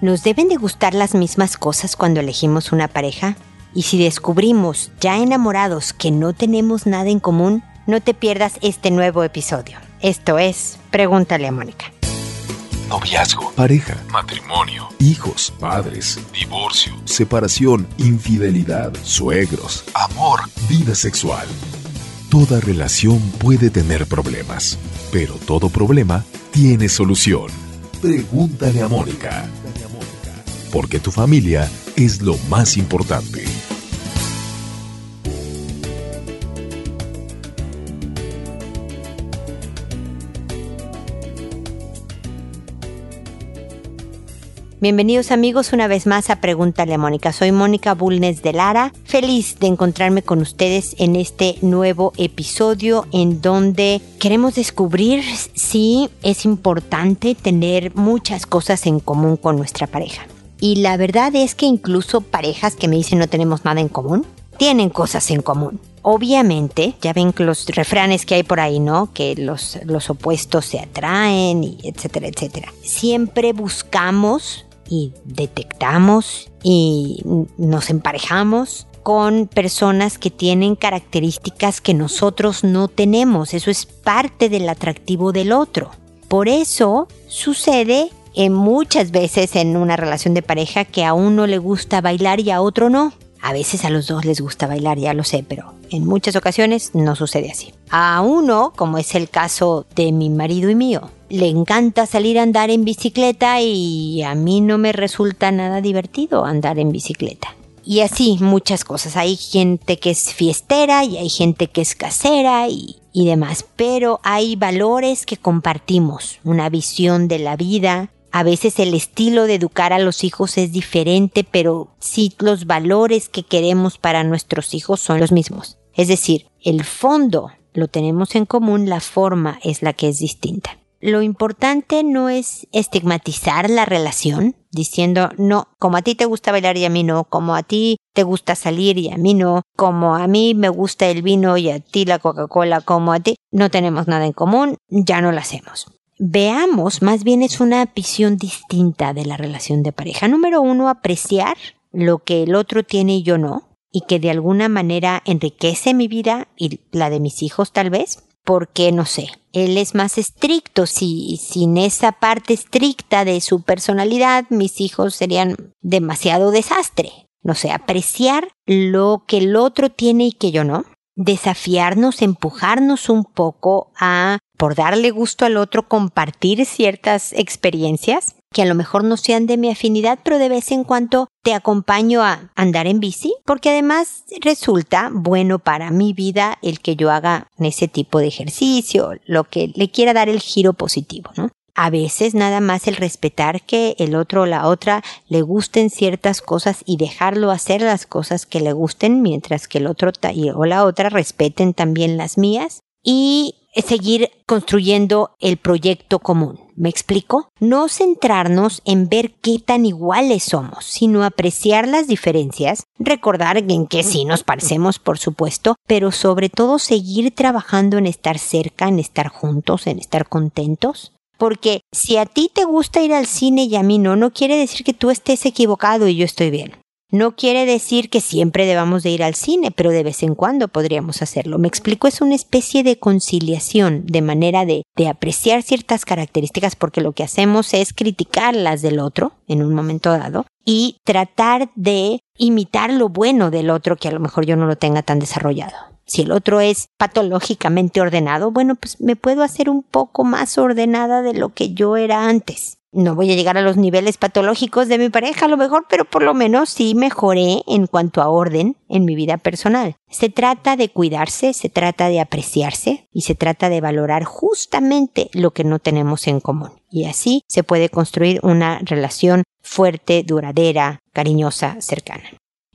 ¿Nos deben de gustar las mismas cosas cuando elegimos una pareja? Y si descubrimos, ya enamorados, que no tenemos nada en común, no te pierdas este nuevo episodio. Esto es Pregúntale a Mónica. Noviazgo, pareja, matrimonio, hijos, padres, divorcio, separación, infidelidad, suegros, amor, vida sexual. Toda relación puede tener problemas, pero todo problema tiene solución. Pregúntale a Mónica porque tu familia es lo más importante. Bienvenidos amigos una vez más a Pregúntale a Mónica. Soy Mónica Bulnes de Lara, feliz de encontrarme con ustedes en este nuevo episodio en donde queremos descubrir si es importante tener muchas cosas en común con nuestra pareja. Y la verdad es que incluso parejas que me dicen no tenemos nada en común, tienen cosas en común. Obviamente, ya ven los refranes que hay por ahí, ¿no? Que los, los opuestos se atraen, y etcétera, etcétera. Siempre buscamos y detectamos y nos emparejamos con personas que tienen características que nosotros no tenemos. Eso es parte del atractivo del otro. Por eso sucede muchas veces en una relación de pareja que a uno le gusta bailar y a otro no. A veces a los dos les gusta bailar, ya lo sé, pero en muchas ocasiones no sucede así. A uno, como es el caso de mi marido y mío, le encanta salir a andar en bicicleta y a mí no me resulta nada divertido andar en bicicleta. Y así muchas cosas. Hay gente que es fiestera y hay gente que es casera y, y demás. Pero hay valores que compartimos, una visión de la vida, a veces el estilo de educar a los hijos es diferente, pero sí los valores que queremos para nuestros hijos son los mismos. Es decir, el fondo lo tenemos en común, la forma es la que es distinta. Lo importante no es estigmatizar la relación, diciendo, no, como a ti te gusta bailar y a mí no, como a ti te gusta salir y a mí no, como a mí me gusta el vino y a ti la Coca-Cola, como a ti, no tenemos nada en común, ya no lo hacemos veamos, más bien es una visión distinta de la relación de pareja. Número uno, apreciar lo que el otro tiene y yo no, y que de alguna manera enriquece mi vida y la de mis hijos tal vez, porque no sé, él es más estricto, si sin esa parte estricta de su personalidad, mis hijos serían demasiado desastre. No sé, apreciar lo que el otro tiene y que yo no, desafiarnos, empujarnos un poco a por darle gusto al otro, compartir ciertas experiencias que a lo mejor no sean de mi afinidad, pero de vez en cuando te acompaño a andar en bici, porque además resulta bueno para mi vida el que yo haga ese tipo de ejercicio, lo que le quiera dar el giro positivo, ¿no? A veces nada más el respetar que el otro o la otra le gusten ciertas cosas y dejarlo hacer las cosas que le gusten mientras que el otro o la otra respeten también las mías y seguir construyendo el proyecto común. ¿Me explico? No centrarnos en ver qué tan iguales somos, sino apreciar las diferencias, recordar en que sí nos parecemos, por supuesto, pero sobre todo seguir trabajando en estar cerca, en estar juntos, en estar contentos. Porque si a ti te gusta ir al cine y a mí no, no quiere decir que tú estés equivocado y yo estoy bien. No quiere decir que siempre debamos de ir al cine, pero de vez en cuando podríamos hacerlo. Me explico, es una especie de conciliación, de manera de, de apreciar ciertas características, porque lo que hacemos es criticar las del otro en un momento dado y tratar de imitar lo bueno del otro que a lo mejor yo no lo tenga tan desarrollado. Si el otro es patológicamente ordenado, bueno, pues me puedo hacer un poco más ordenada de lo que yo era antes. No voy a llegar a los niveles patológicos de mi pareja a lo mejor, pero por lo menos sí mejoré en cuanto a orden en mi vida personal. Se trata de cuidarse, se trata de apreciarse y se trata de valorar justamente lo que no tenemos en común. Y así se puede construir una relación fuerte, duradera, cariñosa, cercana.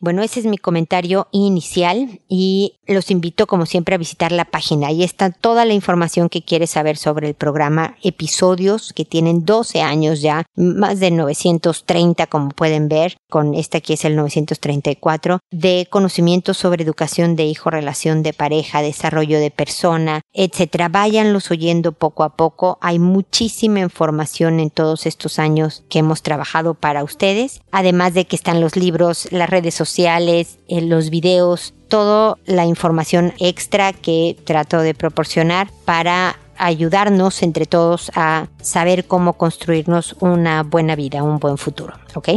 Bueno, ese es mi comentario inicial y los invito como siempre a visitar la página. Ahí está toda la información que quieres saber sobre el programa, episodios que tienen 12 años ya, más de 930 como pueden ver, con este aquí es el 934, de conocimientos sobre educación de hijo, relación de pareja, desarrollo de persona, etcétera. Váyanlos oyendo poco a poco. Hay muchísima información en todos estos años que hemos trabajado para ustedes, además de que están los libros, las redes sociales, eh, los videos, toda la información extra que trato de proporcionar para ayudarnos entre todos a saber cómo construirnos una buena vida, un buen futuro, ¿ok?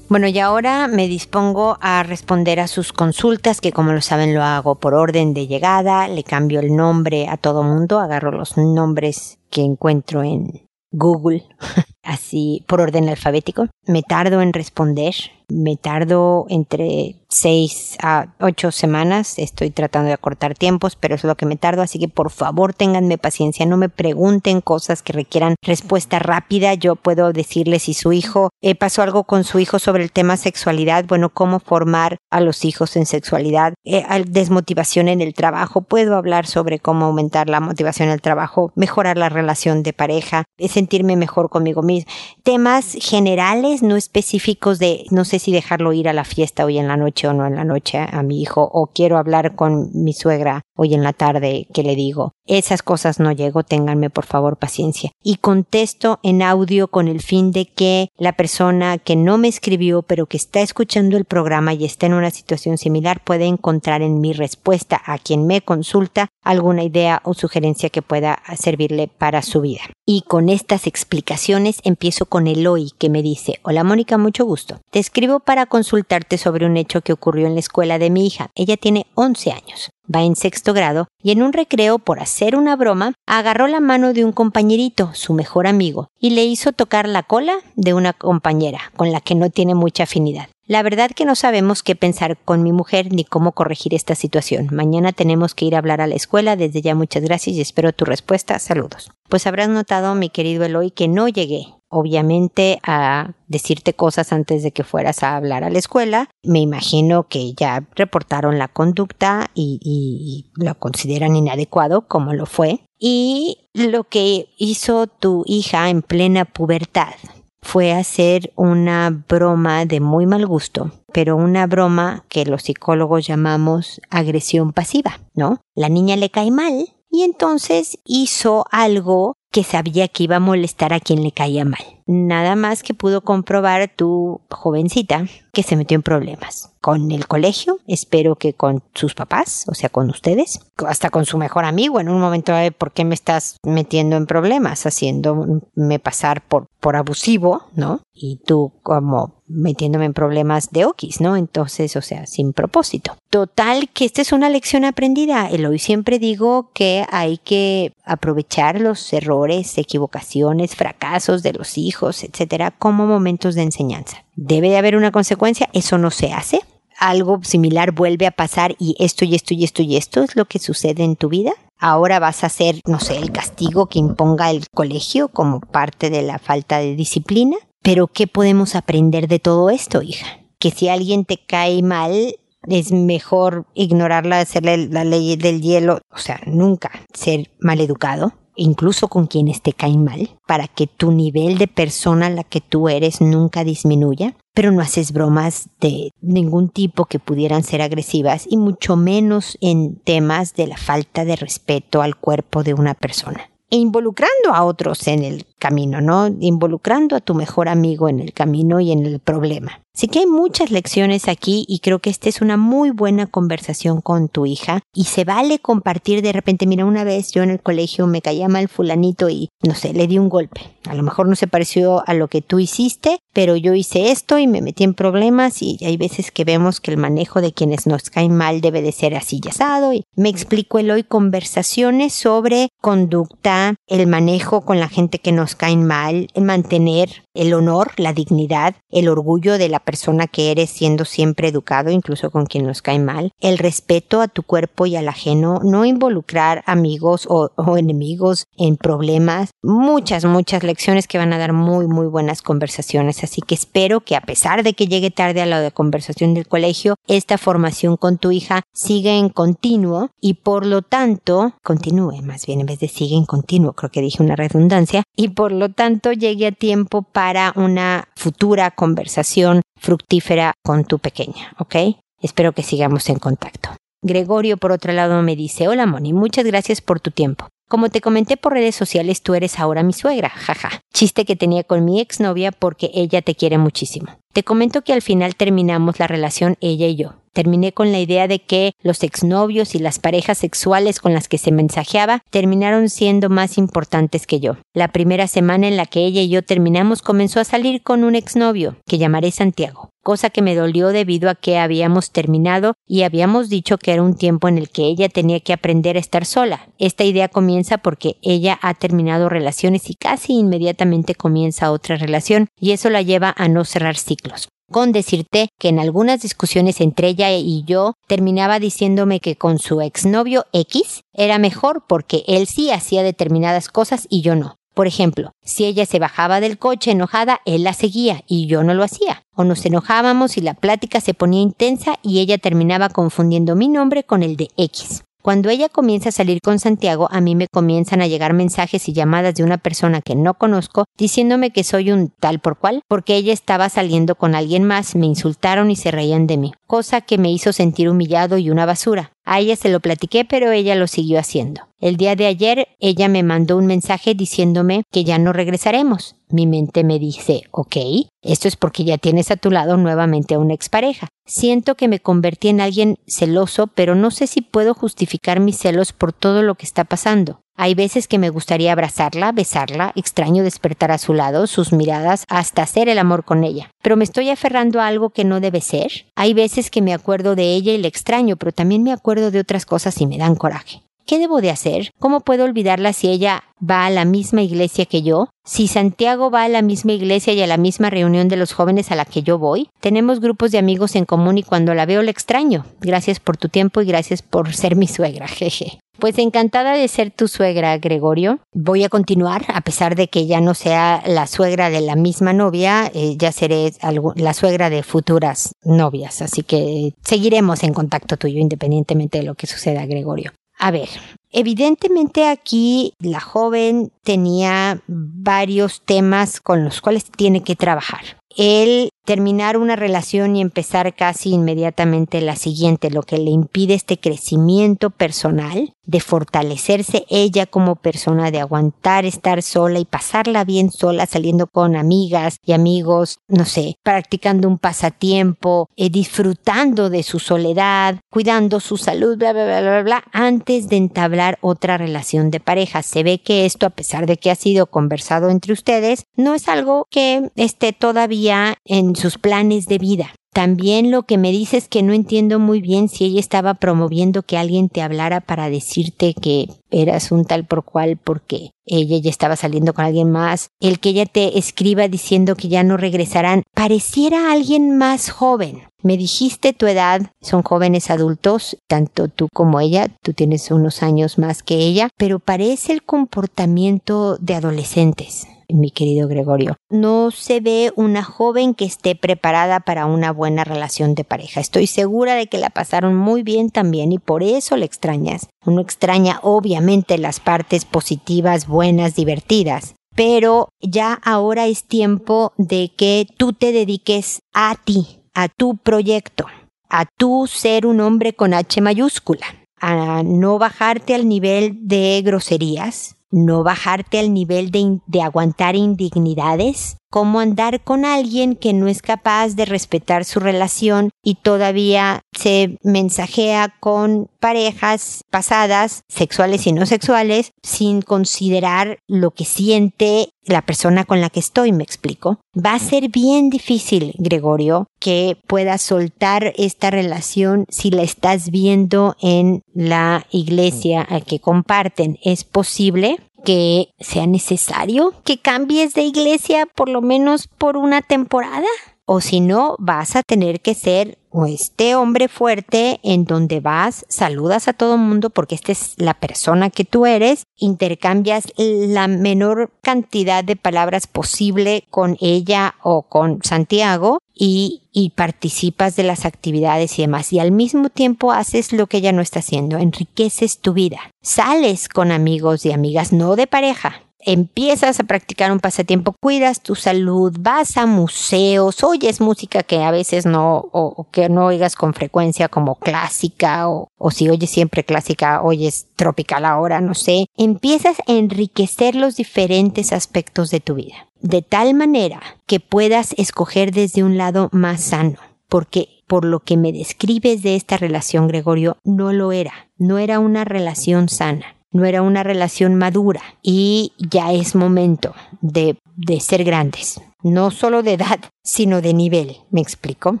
Bueno, y ahora me dispongo a responder a sus consultas, que como lo saben lo hago por orden de llegada, le cambio el nombre a todo mundo, agarro los nombres que encuentro en Google, así por orden alfabético. Me tardo en responder, me tardo entre seis a ocho semanas. Estoy tratando de acortar tiempos, pero es lo que me tardo. Así que por favor ténganme paciencia. No me pregunten cosas que requieran respuesta rápida. Yo puedo decirles si su hijo eh, pasó algo con su hijo sobre el tema sexualidad. Bueno, cómo formar a los hijos en sexualidad. Eh, desmotivación en el trabajo. Puedo hablar sobre cómo aumentar la motivación en el trabajo, mejorar la relación de pareja, eh, sentirme mejor conmigo mismo. Temas generales, no específicos de no sé si dejarlo ir a la fiesta hoy en la noche o no en la noche a mi hijo o quiero hablar con mi suegra hoy en la tarde que le digo. Esas cosas no llego, ténganme por favor paciencia. Y contesto en audio con el fin de que la persona que no me escribió pero que está escuchando el programa y está en una situación similar pueda encontrar en mi respuesta a quien me consulta alguna idea o sugerencia que pueda servirle para su vida. Y con estas explicaciones empiezo con Eloy que me dice, hola Mónica, mucho gusto. Te escribo para consultarte sobre un hecho que ocurrió en la escuela de mi hija. Ella tiene 11 años. Va en sexto grado y en un recreo, por hacer una broma, agarró la mano de un compañerito, su mejor amigo, y le hizo tocar la cola de una compañera con la que no tiene mucha afinidad. La verdad que no sabemos qué pensar con mi mujer ni cómo corregir esta situación. Mañana tenemos que ir a hablar a la escuela. Desde ya muchas gracias y espero tu respuesta. Saludos. Pues habrás notado, mi querido Eloy, que no llegué obviamente a decirte cosas antes de que fueras a hablar a la escuela. Me imagino que ya reportaron la conducta y, lo consideran inadecuado como lo fue. Y lo que hizo tu hija en plena pubertad fue hacer una broma de muy mal gusto, pero una broma que los psicólogos llamamos agresión pasiva, ¿no? La niña le cae mal y entonces hizo algo que sabía que iba a molestar a quien le caía mal. Nada más que pudo comprobar tu jovencita que se metió en problemas. Con el colegio, espero que con sus papás, o sea, con ustedes, hasta con su mejor amigo en un momento de por qué me estás metiendo en problemas, haciéndome pasar por, por abusivo, ¿no? Y tú como metiéndome en problemas de okis, ¿no? Entonces, o sea, sin propósito. Total, que esta es una lección aprendida. Hoy siempre digo que hay que aprovechar los errores, equivocaciones, fracasos de los hijos, etcétera, como momentos de enseñanza. Debe de haber una consecuencia, eso no se hace. Algo similar vuelve a pasar y esto y esto y esto y esto es lo que sucede en tu vida. Ahora vas a hacer, no sé, el castigo que imponga el colegio como parte de la falta de disciplina. Pero ¿qué podemos aprender de todo esto, hija? Que si alguien te cae mal, es mejor ignorarla, hacerle la ley del hielo, o sea, nunca ser mal educado, incluso con quienes te caen mal, para que tu nivel de persona la que tú eres nunca disminuya, pero no haces bromas de ningún tipo que pudieran ser agresivas y mucho menos en temas de la falta de respeto al cuerpo de una persona e involucrando a otros en el camino, ¿no? Involucrando a tu mejor amigo en el camino y en el problema. Así que hay muchas lecciones aquí y creo que esta es una muy buena conversación con tu hija y se vale compartir de repente, mira, una vez yo en el colegio me caía mal fulanito y no sé, le di un golpe. A lo mejor no se pareció a lo que tú hiciste, pero yo hice esto y me metí en problemas y hay veces que vemos que el manejo de quienes nos caen mal debe de ser así asado y me explico el hoy conversaciones sobre conducta, el manejo con la gente que nos caen mal, el mantener el honor, la dignidad, el orgullo de la persona que eres siendo siempre educado, incluso con quien nos cae mal, el respeto a tu cuerpo y al ajeno, no involucrar amigos o, o enemigos en problemas, muchas, muchas lecciones que van a dar muy, muy buenas conversaciones. Así que espero que a pesar de que llegue tarde a la de conversación del colegio, esta formación con tu hija siga en continuo y por lo tanto, continúe más bien en vez de sigue en continuo, creo que dije una redundancia, y por lo tanto llegue a tiempo para una futura conversación fructífera con tu pequeña, ¿ok? Espero que sigamos en contacto. Gregorio, por otro lado, me dice, hola Moni, muchas gracias por tu tiempo. Como te comenté por redes sociales, tú eres ahora mi suegra, jaja. Chiste que tenía con mi exnovia porque ella te quiere muchísimo. Te comento que al final terminamos la relación ella y yo. Terminé con la idea de que los exnovios y las parejas sexuales con las que se mensajeaba terminaron siendo más importantes que yo. La primera semana en la que ella y yo terminamos comenzó a salir con un exnovio, que llamaré Santiago cosa que me dolió debido a que habíamos terminado y habíamos dicho que era un tiempo en el que ella tenía que aprender a estar sola. Esta idea comienza porque ella ha terminado relaciones y casi inmediatamente comienza otra relación y eso la lleva a no cerrar ciclos con decirte que en algunas discusiones entre ella y yo terminaba diciéndome que con su exnovio X era mejor porque él sí hacía determinadas cosas y yo no. Por ejemplo, si ella se bajaba del coche enojada, él la seguía y yo no lo hacía. O nos enojábamos y la plática se ponía intensa y ella terminaba confundiendo mi nombre con el de X. Cuando ella comienza a salir con Santiago, a mí me comienzan a llegar mensajes y llamadas de una persona que no conozco diciéndome que soy un tal por cual, porque ella estaba saliendo con alguien más, me insultaron y se reían de mí, cosa que me hizo sentir humillado y una basura. A ella se lo platiqué, pero ella lo siguió haciendo. El día de ayer ella me mandó un mensaje diciéndome que ya no regresaremos. Mi mente me dice, ok, esto es porque ya tienes a tu lado nuevamente a una expareja. Siento que me convertí en alguien celoso, pero no sé si puedo justificar mis celos por todo lo que está pasando. Hay veces que me gustaría abrazarla, besarla, extraño despertar a su lado, sus miradas, hasta hacer el amor con ella. Pero me estoy aferrando a algo que no debe ser. Hay veces que me acuerdo de ella y la extraño, pero también me acuerdo de otras cosas y me dan coraje. ¿Qué debo de hacer? ¿Cómo puedo olvidarla si ella va a la misma iglesia que yo? Si Santiago va a la misma iglesia y a la misma reunión de los jóvenes a la que yo voy, tenemos grupos de amigos en común y cuando la veo la extraño. Gracias por tu tiempo y gracias por ser mi suegra, jeje. Pues encantada de ser tu suegra, Gregorio. Voy a continuar, a pesar de que ya no sea la suegra de la misma novia, eh, ya seré la suegra de futuras novias. Así que seguiremos en contacto tuyo independientemente de lo que suceda, Gregorio. A ver, evidentemente aquí la joven tenía varios temas con los cuales tiene que trabajar. El terminar una relación y empezar casi inmediatamente la siguiente, lo que le impide este crecimiento personal, de fortalecerse ella como persona, de aguantar estar sola y pasarla bien sola, saliendo con amigas y amigos, no sé, practicando un pasatiempo, eh, disfrutando de su soledad, cuidando su salud, bla, bla, bla, bla, bla, antes de entablar otra relación de pareja. Se ve que esto, a pesar de que ha sido conversado entre ustedes, no es algo que esté todavía en sus planes de vida. También lo que me dice es que no entiendo muy bien si ella estaba promoviendo que alguien te hablara para decirte que eras un tal por cual porque ella ya estaba saliendo con alguien más. El que ella te escriba diciendo que ya no regresarán. Pareciera alguien más joven. Me dijiste tu edad, son jóvenes adultos, tanto tú como ella, tú tienes unos años más que ella, pero parece el comportamiento de adolescentes mi querido Gregorio. No se ve una joven que esté preparada para una buena relación de pareja. Estoy segura de que la pasaron muy bien también y por eso le extrañas. Uno extraña obviamente las partes positivas, buenas, divertidas. Pero ya ahora es tiempo de que tú te dediques a ti, a tu proyecto, a tú ser un hombre con H mayúscula, a no bajarte al nivel de groserías, no bajarte al nivel de, aguantar indignidades, cómo andar con alguien que no es capaz de respetar su relación y todavía se mensajea con parejas pasadas, sexuales y no sexuales, sin considerar lo que siente la persona con la que estoy, me explico. Va a ser bien difícil, Gregorio, que puedas soltar esta relación si la estás viendo en la iglesia que comparten. ¿Es posible? Que sea necesario que cambies de iglesia por lo menos por una temporada? O si no, vas a tener que ser este hombre fuerte en donde vas, saludas a todo mundo porque esta es la persona que tú eres, intercambias la menor cantidad de palabras posible con ella o con Santiago y, y, participas de las actividades y demás. Y al mismo tiempo haces lo que ella no está haciendo, enriqueces tu vida. Sales con amigos y amigas, no de pareja, empiezas a practicar un pasatiempo, cuidas tu salud, vas a museos, oyes música que a veces no, o, que no oigas con frecuencia como clásica, o, o si oyes siempre clásica, oyes tropical ahora, no sé, empiezas a enriquecer los diferentes aspectos de tu vida, de tal manera que puedas escoger desde un lado más sano, porque por lo que me describes de esta relación, Gregorio, no lo era, no era una relación sana no era una relación madura y ya es momento de, de ser grandes, no solo de edad, sino de nivel, me explico,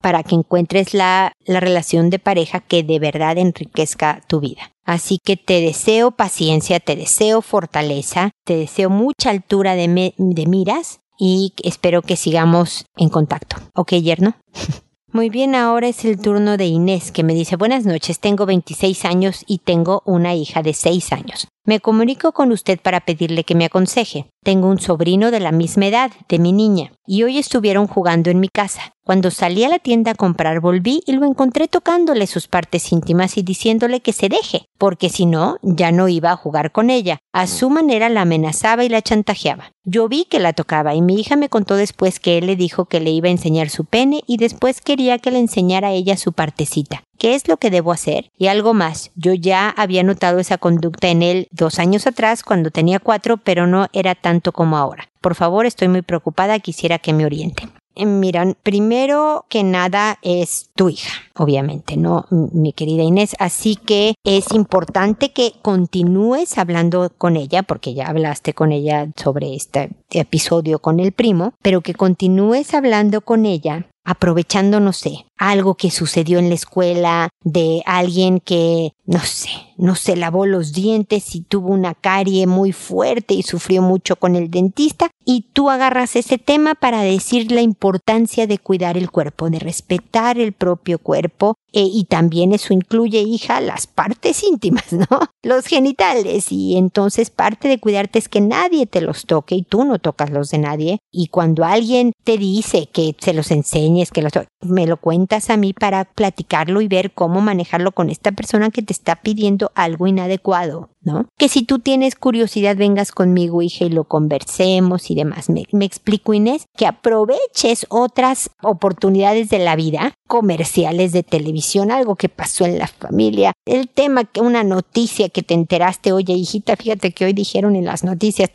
para que encuentres la, la relación de pareja que de verdad enriquezca tu vida. Así que te deseo paciencia, te deseo fortaleza, te deseo mucha altura de, de miras y espero que sigamos en contacto. ¿Ok, yerno? Muy bien, ahora es el turno de Inés, que me dice buenas noches, tengo 26 años y tengo una hija de 6 años. Me comunico con usted para pedirle que me aconseje. Tengo un sobrino de la misma edad, de mi niña, y hoy estuvieron jugando en mi casa. Cuando salí a la tienda a comprar volví y lo encontré tocándole sus partes íntimas y diciéndole que se deje, porque si no, ya no iba a jugar con ella. A su manera la amenazaba y la chantajeaba. Yo vi que la tocaba y mi hija me contó después que él le dijo que le iba a enseñar su pene y después quería que le enseñara a ella su partecita. ¿Qué es lo que debo hacer? Y algo más, yo ya había notado esa conducta en él dos años atrás cuando tenía cuatro, pero no era tanto como ahora. Por favor, estoy muy preocupada, quisiera que me oriente. Eh, miran, primero que nada es tu hija, obviamente, ¿no? Mi querida Inés. Así que es importante que continúes hablando con ella, porque ya hablaste con ella sobre este episodio con el primo, pero que continúes hablando con ella aprovechando, no sé, algo que sucedió en la escuela, de alguien que, no sé, no se lavó los dientes y tuvo una carie muy fuerte y sufrió mucho con el dentista, y tú agarras ese tema para decir la importancia de cuidar el cuerpo, de respetar el propio cuerpo, e, y también eso incluye, hija, las partes íntimas, ¿no? Los genitales, y entonces parte de cuidarte es que nadie te los toque y tú no tocas los de nadie, y cuando alguien te dice que se los enseñes, que los me lo cuentas a mí para platicarlo y ver cómo manejarlo con esta persona que te está pidiendo algo inadecuado. ¿no? Que si tú tienes curiosidad vengas conmigo, hija, y lo conversemos y demás. Me, me, explico, Inés, que aproveches otras oportunidades de la vida, comerciales de televisión, algo que pasó en la familia, el tema que una noticia que te enteraste, oye, hijita, fíjate que hoy dijeron en las noticias,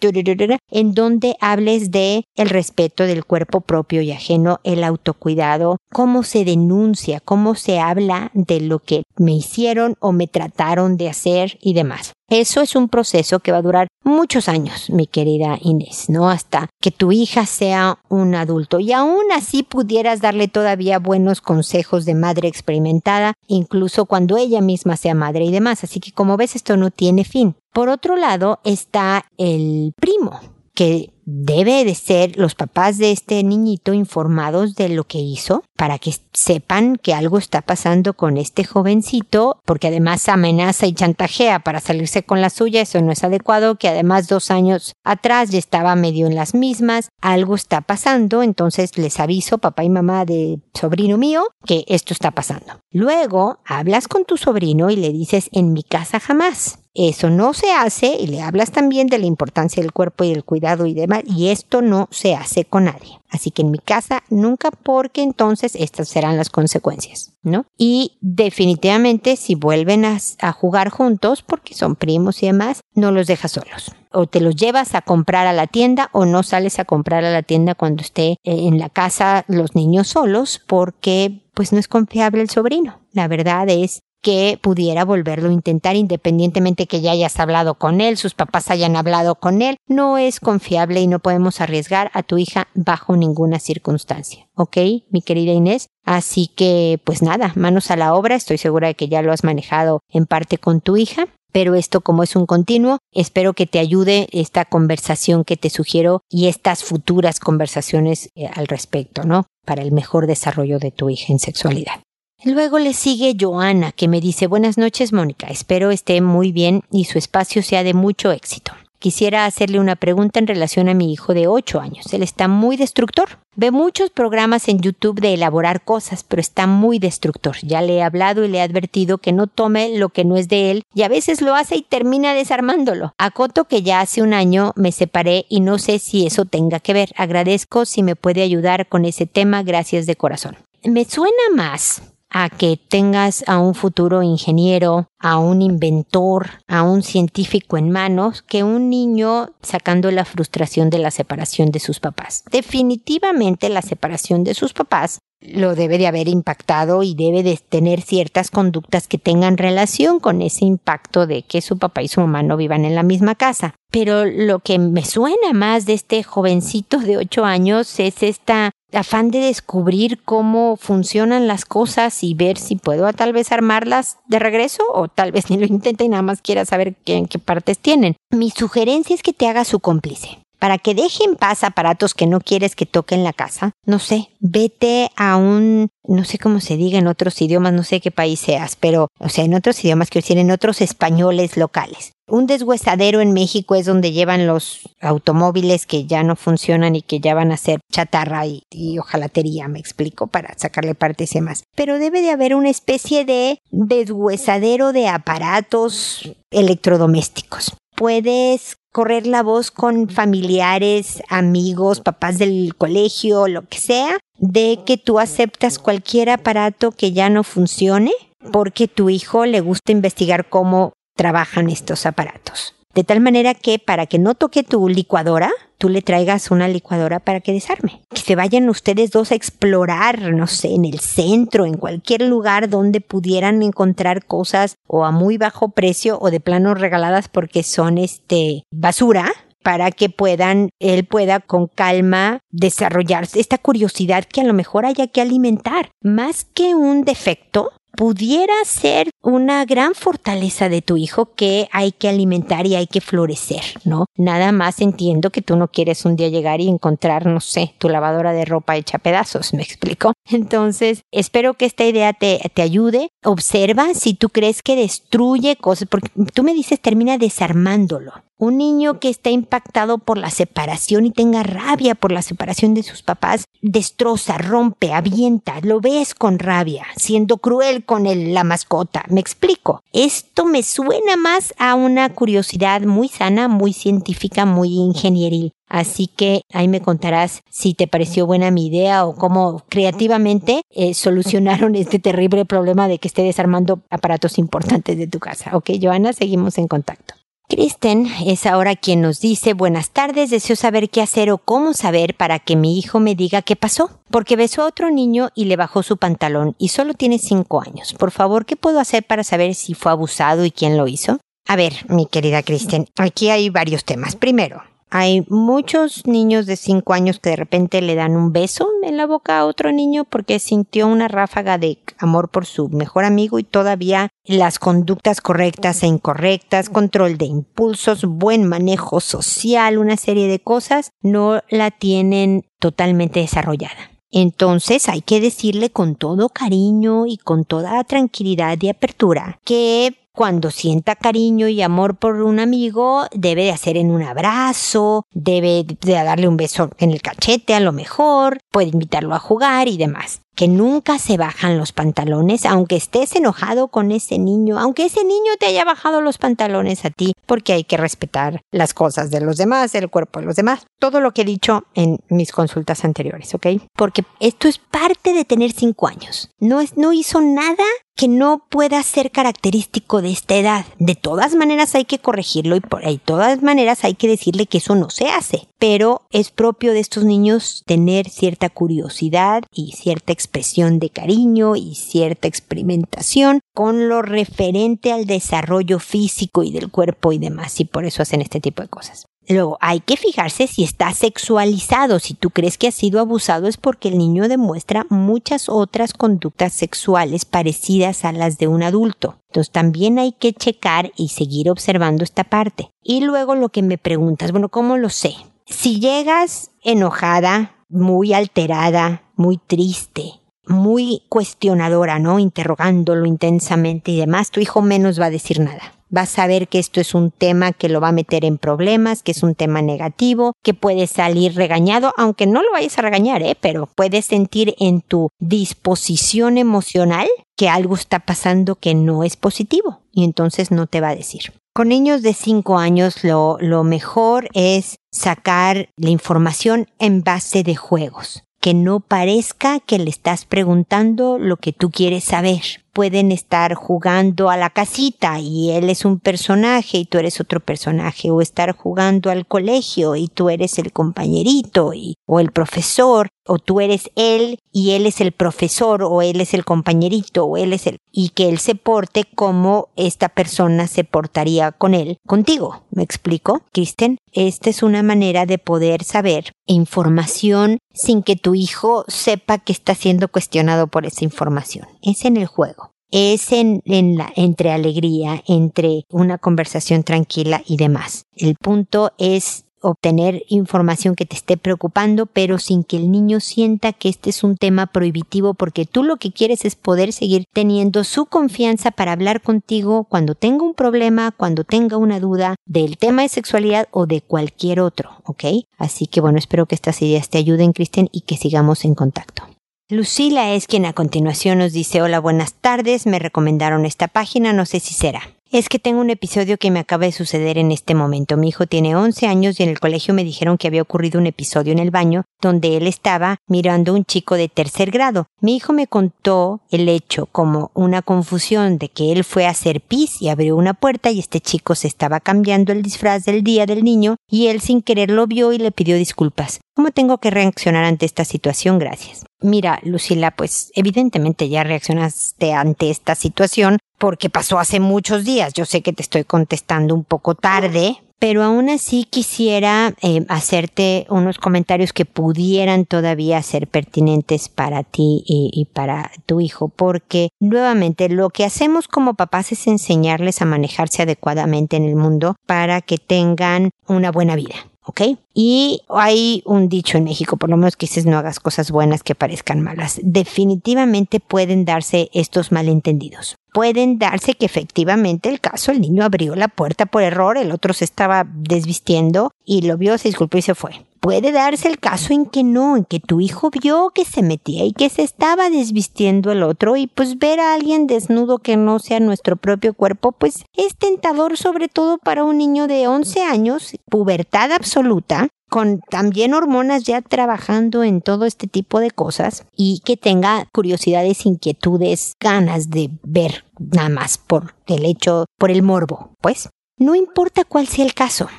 en donde hables de el respeto del cuerpo propio y ajeno, el autocuidado, cómo se denuncia, cómo se habla de lo que me hicieron o me trataron de hacer y demás. Eso es un proceso que va a durar muchos años, mi querida Inés, ¿no? Hasta que tu hija sea un adulto. Y aún así pudieras darle todavía buenos consejos de madre experimentada, incluso cuando ella misma sea madre y demás. Así que como ves, esto no tiene fin. Por otro lado está el primo, que debe de ser los papás de este niñito informados de lo que hizo para que sepan que algo está pasando con este jovencito, porque además amenaza y chantajea para salirse con la suya, eso no es adecuado, que además dos años atrás ya estaba medio en las mismas, algo está pasando, entonces les aviso, papá y mamá de sobrino mío, que esto está pasando. Luego hablas con tu sobrino y le dices, en mi casa jamás. Eso no se hace y le hablas también de la importancia del cuerpo y del cuidado y demás y esto no se hace con nadie. Así que en mi casa nunca porque entonces estas serán las consecuencias, ¿no? Y definitivamente si vuelven a, jugar juntos porque son primos y demás, no los dejas solos. O te los llevas a comprar a la tienda o no sales a comprar a la tienda cuando esté eh, en la casa los niños solos porque pues no es confiable el sobrino. La verdad es que pudiera volverlo a intentar independientemente que ya hayas hablado con él, sus papás hayan hablado con él. No es confiable y no podemos arriesgar a tu hija bajo ninguna circunstancia. ¿Ok, mi querida Inés? Así que, pues nada, manos a la obra. Estoy segura de que ya lo has manejado en parte con tu hija. pero esto como es un continuo, espero que te ayude esta conversación que te sugiero y estas futuras conversaciones eh, al respecto, ¿no? Para el mejor desarrollo de tu hija en sexualidad. Luego le sigue Joana, que me dice buenas noches Mónica, espero esté muy bien y su espacio sea de mucho éxito. Quisiera hacerle una pregunta en relación a mi hijo de 8 años. Él está muy destructor. Ve muchos programas en YouTube de elaborar cosas, pero está muy destructor. Ya le he hablado y le he advertido que no tome lo que no es de él y a veces lo hace y termina desarmándolo. Acoto que ya hace un año me separé y no sé si eso tenga que ver. Agradezco si me puede ayudar con ese tema. Gracias de corazón. Me suena más a que tengas a un futuro ingeniero, a un inventor, a un científico en manos, que un niño sacando la frustración de la separación de sus papás. Definitivamente la separación de sus papás lo debe de haber impactado y debe de tener ciertas conductas que tengan relación con ese impacto de que su papá y su mamá no vivan en la misma casa. Pero lo que me suena más de este jovencito de ocho años es esta afán de descubrir cómo funcionan las cosas y ver si puedo tal vez armarlas de regreso o tal vez ni lo intente y nada más quiera saber en qué partes tienen. Mi sugerencia es que te haga su cómplice para que deje en paz aparatos que no quieres que toquen la casa, no sé, vete a un, no sé cómo se diga en otros idiomas, no sé qué país seas, pero, o sea, en otros idiomas, quiero decir, en otros españoles locales. Un deshuesadero en México es donde llevan los automóviles que ya no funcionan y que ya van a ser chatarra y, y ojalatería, me explico, para sacarle partes y más. Pero debe de haber una especie de deshuesadero de aparatos electrodomésticos. Puedes correr la voz con familiares, amigos, papás del colegio, lo que sea, de que tú aceptas cualquier aparato que ya no funcione porque tu hijo le gusta investigar cómo trabajan estos aparatos. De tal manera que para que no toque tu licuadora, tú le traigas una licuadora para que desarme. Que se vayan ustedes dos a explorar, no sé, en el centro, en cualquier lugar donde pudieran encontrar cosas o a muy bajo precio o de plano regaladas porque son este basura para que puedan, él pueda con calma desarrollar esta curiosidad que a lo mejor haya que alimentar. Más que un defecto, pudiera ser una gran fortaleza de tu hijo que hay que alimentar y hay que florecer, ¿no? Nada más entiendo que tú no quieres un día llegar y encontrar, no sé, tu lavadora de ropa hecha pedazos, ¿me explico? Entonces, espero que esta idea te, te ayude. Observa si tú crees que destruye cosas, porque tú me dices termina desarmándolo. Un niño que está impactado por la separación y tenga rabia por la separación de sus papás, destroza, rompe, avienta, lo ves con rabia, siendo cruel con la mascota. Me explico. Esto me suena más a una curiosidad muy sana, muy científica, muy ingenieril. Así que ahí me contarás si te pareció buena mi idea o cómo creativamente eh, solucionaron este terrible problema de que esté desarmando aparatos importantes de tu casa. Ok, Joana, seguimos en contacto. Kristen es ahora quien nos dice buenas tardes, deseo saber qué hacer o cómo saber para que mi hijo me diga qué pasó, porque besó a otro niño y le bajó su pantalón y solo tiene cinco años. Por favor, ¿qué puedo hacer para saber si fue abusado y quién lo hizo? A ver, mi querida Kristen, aquí hay varios temas. Primero, hay muchos niños de 5 años que de repente le dan un beso en la boca a otro niño porque sintió una ráfaga de amor por su mejor amigo y todavía las conductas correctas e incorrectas, control de impulsos, buen manejo social, una serie de cosas, no la tienen totalmente desarrollada. Entonces hay que decirle con todo cariño y con toda tranquilidad y apertura que cuando sienta cariño y amor por un amigo, debe de hacer en un abrazo, debe de darle un beso en el cachete a lo mejor, puede invitarlo a jugar y demás que nunca se bajan los pantalones, aunque estés enojado con ese niño, aunque ese niño te haya bajado los pantalones a ti, porque hay que respetar las cosas de los demás, el cuerpo de los demás. Todo lo que he dicho en mis consultas anteriores, ¿ok? Porque esto es parte de tener cinco años. No, es, no hizo nada que no pueda ser característico de esta edad. De todas maneras hay que corregirlo y por de todas maneras hay que decirle que eso no se hace. Pero es propio de estos niños tener cierta curiosidad y cierta expresión de cariño y cierta experimentación con lo referente al desarrollo físico y del cuerpo y demás. Y por eso hacen este tipo de cosas. Luego, hay que fijarse si está sexualizado. Si tú crees que ha sido abusado es porque el niño demuestra muchas otras conductas sexuales parecidas a las de un adulto. Entonces también hay que checar y seguir observando esta parte. Y luego lo que me preguntas, bueno, ¿cómo lo sé? Si llegas enojada, muy alterada, muy triste, muy cuestionadora, ¿no? Interrogándolo intensamente y demás, tu hijo menos va a decir nada va a saber que esto es un tema que lo va a meter en problemas, que es un tema negativo, que puede salir regañado, aunque no lo vayas a regañar, ¿eh? pero puedes sentir en tu disposición emocional que algo está pasando que no es positivo y entonces no te va a decir. Con niños de 5 años lo, lo mejor es sacar la información en base de juegos que no parezca que le estás preguntando lo que tú quieres saber pueden estar jugando a la casita y él es un personaje y tú eres otro personaje, o estar jugando al colegio y tú eres el compañerito y, o el profesor, o tú eres él y él es el profesor, o él es el compañerito, o él es el, y que él se porte como esta persona se portaría con él, contigo. ¿Me explico, Kristen? Esta es una manera de poder saber información sin que tu hijo sepa que está siendo cuestionado por esa información. Es en el juego es en, la, entre alegría, entre una conversación tranquila y demás. El punto es obtener información que te esté preocupando, pero sin que el niño sienta que este es un tema prohibitivo, porque tú lo que quieres es poder seguir teniendo su confianza para hablar contigo cuando tenga un problema, cuando tenga una duda del tema de sexualidad o de cualquier otro, ¿ok? Así que bueno, espero que estas ideas te ayuden, Kristen, y que sigamos en contacto. Lucila es quien a continuación nos dice hola buenas tardes, me recomendaron esta página, no sé si será. Es que tengo un episodio que me acaba de suceder en este momento. Mi hijo tiene 11 años y en el colegio me dijeron que había ocurrido un episodio en el baño donde él estaba mirando a un chico de tercer grado. Mi hijo me contó el hecho como una confusión de que él fue a hacer pis y abrió una puerta y este chico se estaba cambiando el disfraz del día del niño y él sin querer lo vio y le pidió disculpas. ¿Cómo tengo que reaccionar ante esta situación? Gracias. Mira, Lucila, pues evidentemente ya reaccionaste ante esta situación porque pasó hace muchos días. Yo sé que te estoy contestando un poco tarde, pero aún así quisiera eh, hacerte unos comentarios que pudieran todavía ser pertinentes para ti y, y, para tu hijo, porque nuevamente lo que hacemos como papás es enseñarles a manejarse adecuadamente en el mundo para que tengan una buena vida. ¿Ok? Y hay un dicho en México, por lo menos que dices no hagas cosas buenas que parezcan malas. Definitivamente pueden darse estos malentendidos. Pueden darse que efectivamente el caso, el niño abrió la puerta por error, el otro se estaba desvistiendo y lo vio, se disculpó y se fue puede darse el caso en que no, en que tu hijo vio que se metía y que se estaba desvistiendo el otro y pues ver a alguien desnudo que no sea nuestro propio cuerpo pues es tentador sobre todo para un niño de 11 años, pubertad absoluta, con también hormonas ya trabajando en todo este tipo de cosas y que tenga curiosidades, inquietudes, ganas de ver nada más por el hecho, por el morbo, pues. No importa cuál sea el caso,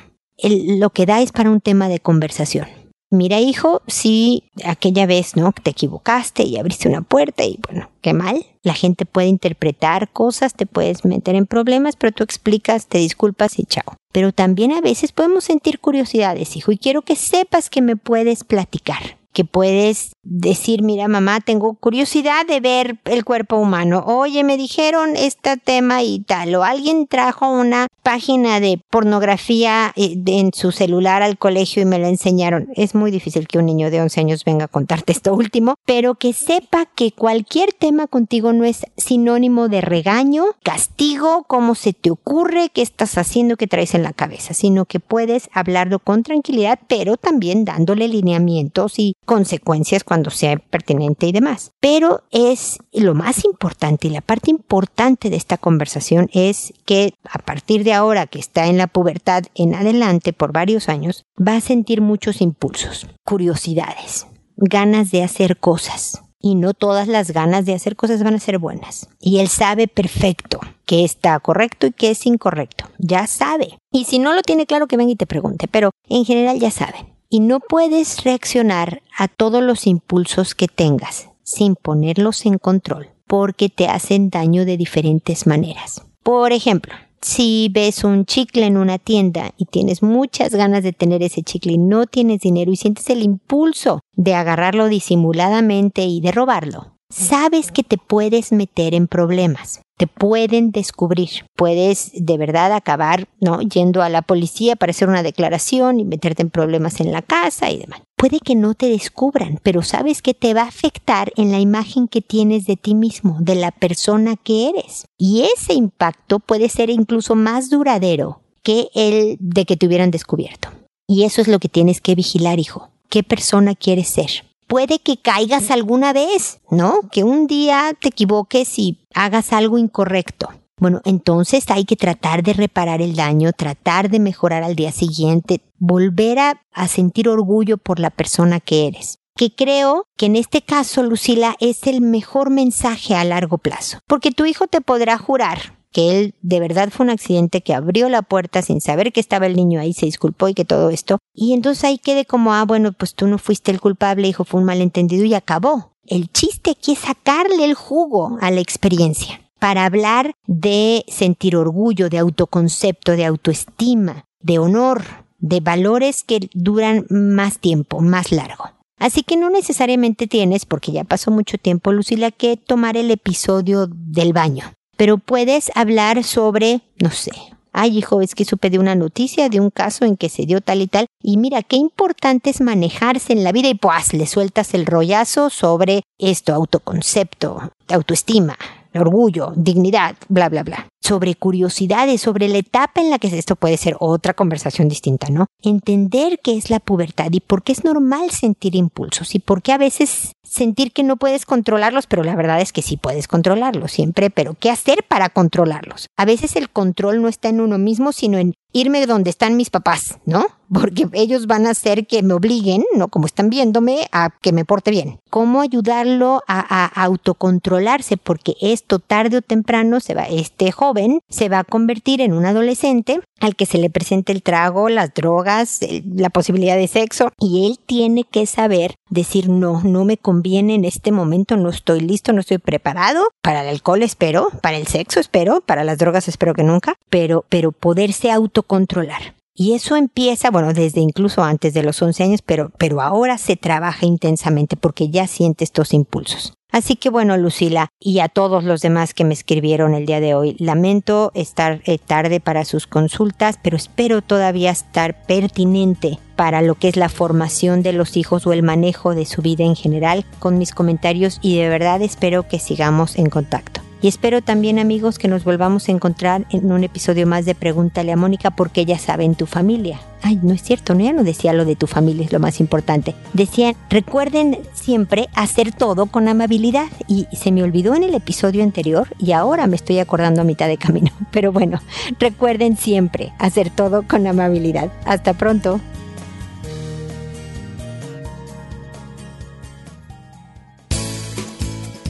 lo que da es para un tema de conversación. Mira, hijo, si aquella vez, ¿no? Te equivocaste y abriste una puerta y bueno, qué mal. La gente puede interpretar cosas, te puedes meter en problemas, pero tú explicas, te disculpas y chao. Pero también a veces podemos sentir curiosidades, hijo, y quiero que sepas que me puedes platicar que puedes decir, mira mamá, tengo curiosidad de ver el cuerpo humano. Oye, me dijeron este tema y tal. O alguien trajo una página de pornografía eh, en su celular al colegio y me la enseñaron. Es muy difícil que un niño de 11 años venga a contarte esto último, pero que sepa que cualquier tema contigo no es sinónimo de regaño, castigo, cómo se te ocurre, qué estás haciendo, qué traes en la cabeza, sino que puedes hablarlo con tranquilidad, pero también dándole lineamientos y consecuencias cuando sea pertinente y demás. Pero es lo más importante y la parte importante de esta conversación es que a partir de ahora que está en la pubertad en adelante por varios años, va a sentir muchos impulsos, curiosidades, ganas de hacer cosas. Y no todas las ganas de hacer cosas van a ser buenas. Y él sabe perfecto que está correcto y que es incorrecto. Ya sabe. Y si no lo tiene claro, que venga y te pregunte. Pero en general ya sabe y no puedes reaccionar a todos los impulsos que tengas sin ponerlos en control porque te hacen daño de diferentes maneras. Por ejemplo, Si ves un chicle en una tienda y tienes muchas ganas de tener ese chicle y no tienes dinero y sientes el impulso de agarrarlo disimuladamente y de robarlo, sabes que te puedes meter en problemas te pueden descubrir. Puedes de verdad acabar, ¿no? Yendo a la policía para hacer una declaración y meterte en problemas en la casa y demás. Puede que no te descubran, pero sabes que te va a afectar en la imagen que tienes de ti mismo, de la persona que eres. Y ese impacto puede ser incluso más duradero que el de que te hubieran descubierto. Y eso es lo que tienes que vigilar, hijo. ¿Qué persona quieres ser? Puede que caigas alguna vez, ¿no? Que un día te equivoques y hagas algo incorrecto. Bueno, entonces hay que tratar de reparar el daño, tratar de mejorar al día siguiente, volver a, sentir orgullo por la persona que eres que creo que en este caso, Lucila, es el mejor mensaje a largo plazo. Porque tu hijo te podrá jurar que él de verdad fue un accidente que abrió la puerta sin saber que estaba el niño ahí, se disculpó y que todo esto. Y entonces ahí quede como, ah, bueno, pues tú no fuiste el culpable, hijo, fue un malentendido y acabó. El chiste aquí es sacarle el jugo a la experiencia para hablar de sentir orgullo, de autoconcepto, de autoestima, de honor, de valores que duran más tiempo, más largo. Así que no necesariamente tienes, porque ya pasó mucho tiempo, Lucila, que tomar el episodio del baño pero puedes hablar sobre, no sé, ay hijo, es que supe de una noticia, de un caso en que se dio tal y tal, y mira, qué importante es manejarse en la vida y pues le sueltas el rollazo sobre esto, autoconcepto, autoestima, orgullo, dignidad, bla, bla, bla. Sobre curiosidades, sobre la etapa en la que esto puede ser otra conversación distinta, ¿no? Entender qué es la pubertad y por qué es normal sentir impulsos y por qué a veces sentir que no puedes controlarlos, pero la verdad es que sí puedes controlarlos siempre, pero ¿qué hacer para controlarlos? A veces el control no está en uno mismo, sino en irme donde están mis papás, ¿no? Porque ellos van a hacer que me obliguen, ¿no? Como están viéndome, a que me porte bien. ¿Cómo ayudarlo a, autocontrolarse? Porque esto tarde o temprano se va, este joven se va a convertir en un adolescente al que se le presente el trago, las drogas, la posibilidad de sexo, y él tiene que saber decir no, no me conviene en este momento, no estoy listo, no estoy preparado. Para el alcohol espero, para el sexo espero, para las drogas espero que nunca, pero, pero poderse autocontrolar. Y eso empieza, bueno, desde incluso antes de los 11 años, pero, pero ahora se trabaja intensamente porque ya siente estos impulsos. Así que bueno, Lucila, y a todos los demás que me escribieron el día de hoy, lamento estar eh, tarde para sus consultas, pero espero todavía estar pertinente para lo que es la formación de los hijos o el manejo de su vida en general con mis comentarios y de verdad espero que sigamos en contacto. Y espero también amigos que nos volvamos a encontrar en un episodio más de Pregúntale a Mónica porque ella sabe en tu familia. Ay, no es cierto, no, ya no decía lo de tu familia, es lo más importante. Decían, recuerden siempre hacer todo con amabilidad. Y se me olvidó en el episodio anterior y ahora me estoy acordando a mitad de camino. Pero bueno, recuerden siempre hacer todo con amabilidad. Hasta pronto.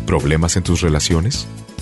¿Problemas en tus relaciones?